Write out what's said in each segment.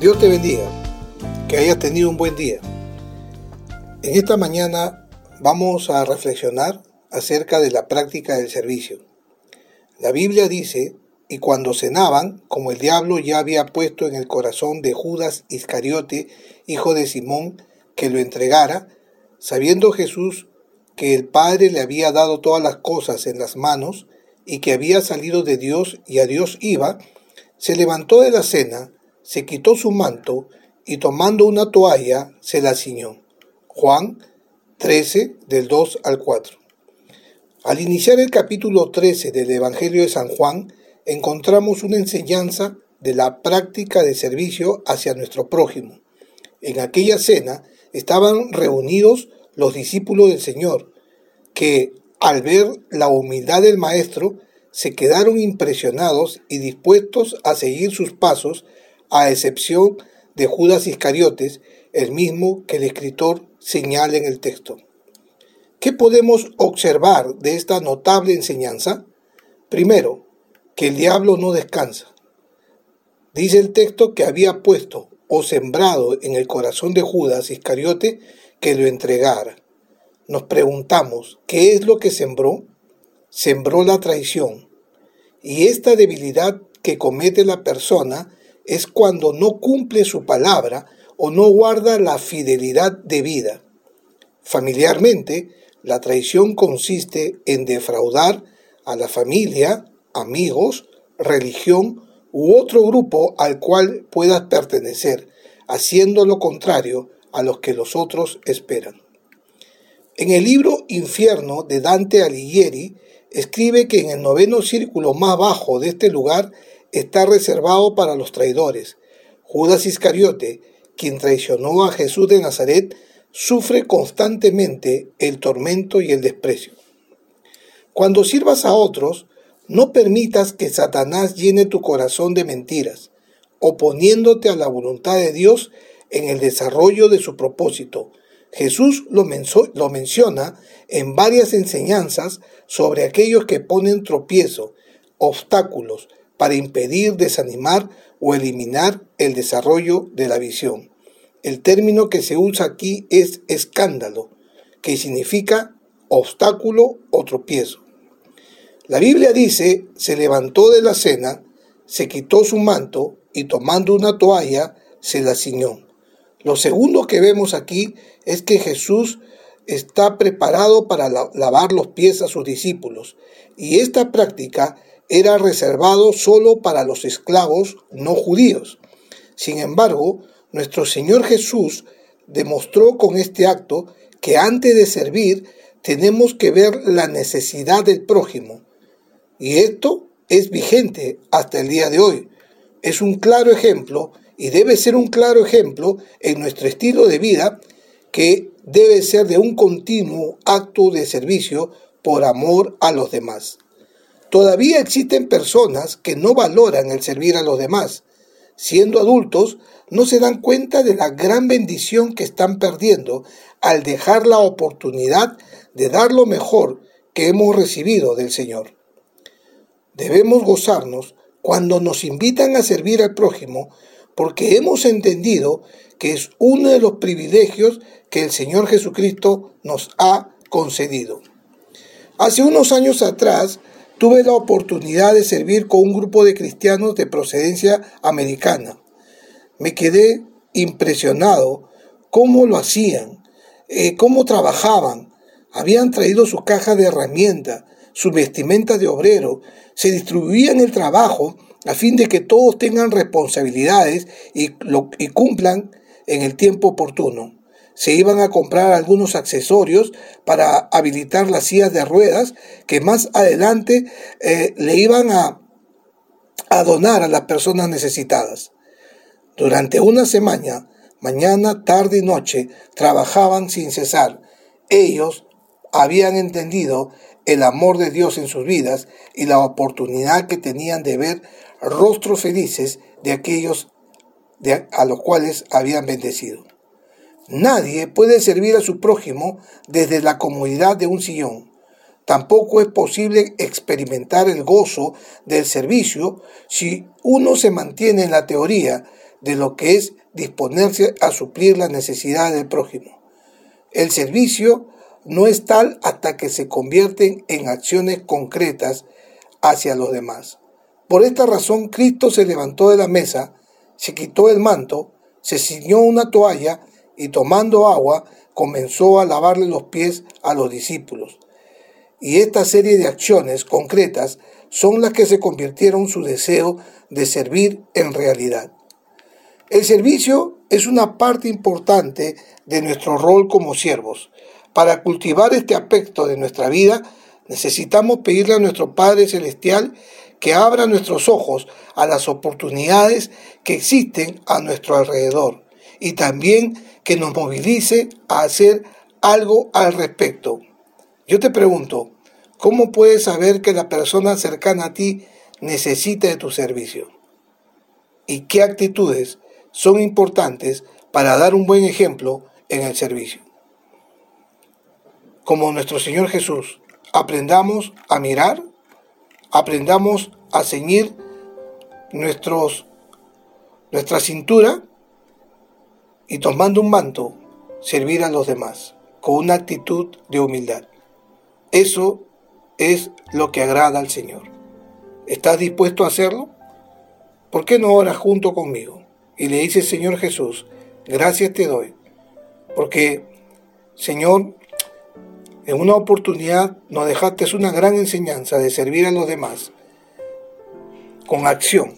Dios te bendiga, que hayas tenido un buen día. En esta mañana vamos a reflexionar acerca de la práctica del servicio. La Biblia dice, y cuando cenaban, como el diablo ya había puesto en el corazón de Judas Iscariote, hijo de Simón, que lo entregara, sabiendo Jesús que el Padre le había dado todas las cosas en las manos y que había salido de Dios y a Dios iba, se levantó de la cena, se quitó su manto y tomando una toalla se la ciñó. Juan 13 del 2 al 4. Al iniciar el capítulo 13 del Evangelio de San Juan, encontramos una enseñanza de la práctica de servicio hacia nuestro prójimo. En aquella cena estaban reunidos los discípulos del Señor, que al ver la humildad del Maestro se quedaron impresionados y dispuestos a seguir sus pasos a excepción de Judas Iscariotes, el mismo que el escritor señala en el texto. ¿Qué podemos observar de esta notable enseñanza? Primero, que el diablo no descansa. Dice el texto que había puesto o sembrado en el corazón de Judas Iscariote que lo entregara. Nos preguntamos, ¿qué es lo que sembró? Sembró la traición. Y esta debilidad que comete la persona es cuando no cumple su palabra o no guarda la fidelidad de vida. Familiarmente, la traición consiste en defraudar a la familia, amigos, religión u otro grupo al cual puedas pertenecer, haciendo lo contrario a lo que los otros esperan. En el libro Infierno de Dante Alighieri escribe que en el noveno círculo más bajo de este lugar está reservado para los traidores. Judas Iscariote, quien traicionó a Jesús de Nazaret, sufre constantemente el tormento y el desprecio. Cuando sirvas a otros, no permitas que Satanás llene tu corazón de mentiras, oponiéndote a la voluntad de Dios en el desarrollo de su propósito. Jesús lo, lo menciona en varias enseñanzas sobre aquellos que ponen tropiezo, obstáculos, para impedir, desanimar o eliminar el desarrollo de la visión. El término que se usa aquí es escándalo, que significa obstáculo o tropiezo. La Biblia dice, se levantó de la cena, se quitó su manto y tomando una toalla se la ciñó. Lo segundo que vemos aquí es que Jesús está preparado para lavar los pies a sus discípulos y esta práctica era reservado solo para los esclavos no judíos. Sin embargo, nuestro Señor Jesús demostró con este acto que antes de servir tenemos que ver la necesidad del prójimo. Y esto es vigente hasta el día de hoy. Es un claro ejemplo y debe ser un claro ejemplo en nuestro estilo de vida que debe ser de un continuo acto de servicio por amor a los demás. Todavía existen personas que no valoran el servir a los demás. Siendo adultos, no se dan cuenta de la gran bendición que están perdiendo al dejar la oportunidad de dar lo mejor que hemos recibido del Señor. Debemos gozarnos cuando nos invitan a servir al prójimo porque hemos entendido que es uno de los privilegios que el Señor Jesucristo nos ha concedido. Hace unos años atrás tuve la oportunidad de servir con un grupo de cristianos de procedencia americana. Me quedé impresionado cómo lo hacían, eh, cómo trabajaban. Habían traído sus cajas de herramientas, sus vestimentas de obrero, se distribuían el trabajo a fin de que todos tengan responsabilidades y cumplan en el tiempo oportuno se iban a comprar algunos accesorios para habilitar las sillas de ruedas que más adelante eh, le iban a, a donar a las personas necesitadas. Durante una semana, mañana, tarde y noche, trabajaban sin cesar. Ellos habían entendido el amor de Dios en sus vidas y la oportunidad que tenían de ver rostros felices de aquellos a los cuales habían bendecido. Nadie puede servir a su prójimo desde la comodidad de un sillón. Tampoco es posible experimentar el gozo del servicio si uno se mantiene en la teoría, de lo que es disponerse a suplir las necesidades del prójimo. El servicio no es tal hasta que se convierten en acciones concretas hacia los demás. Por esta razón Cristo se levantó de la mesa, se quitó el manto, se ciñó una toalla y tomando agua comenzó a lavarle los pies a los discípulos. Y esta serie de acciones concretas son las que se convirtieron su deseo de servir en realidad. El servicio es una parte importante de nuestro rol como siervos. Para cultivar este aspecto de nuestra vida, necesitamos pedirle a nuestro Padre Celestial que abra nuestros ojos a las oportunidades que existen a nuestro alrededor y también que nos movilice a hacer algo al respecto. Yo te pregunto, ¿cómo puedes saber que la persona cercana a ti necesita de tu servicio? ¿Y qué actitudes son importantes para dar un buen ejemplo en el servicio? Como nuestro Señor Jesús, aprendamos a mirar, aprendamos a ceñir nuestros, nuestra cintura y tomando un manto, servir a los demás con una actitud de humildad. Eso es lo que agrada al Señor. ¿Estás dispuesto a hacerlo? ¿Por qué no oras junto conmigo? Y le dice Señor Jesús, gracias te doy, porque Señor, en una oportunidad nos dejaste una gran enseñanza de servir a los demás con acción,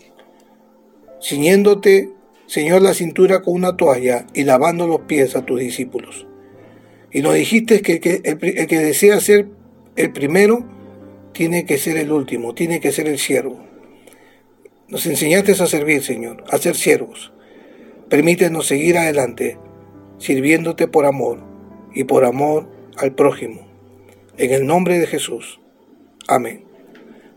ciñéndote Señor, la cintura con una toalla y lavando los pies a tus discípulos. Y nos dijiste que, el, el que desea ser el primero tiene que ser el último, tiene que ser el siervo. Nos enseñaste a servir, Señor, a ser siervos. Permítenos seguir adelante, sirviéndote por amor y por amor al prójimo. En el nombre de Jesús. Amén.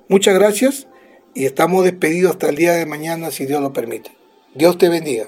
Muchas gracias y estamos despedidos hasta el día de mañana si Dios lo permite. Dios te bendiga.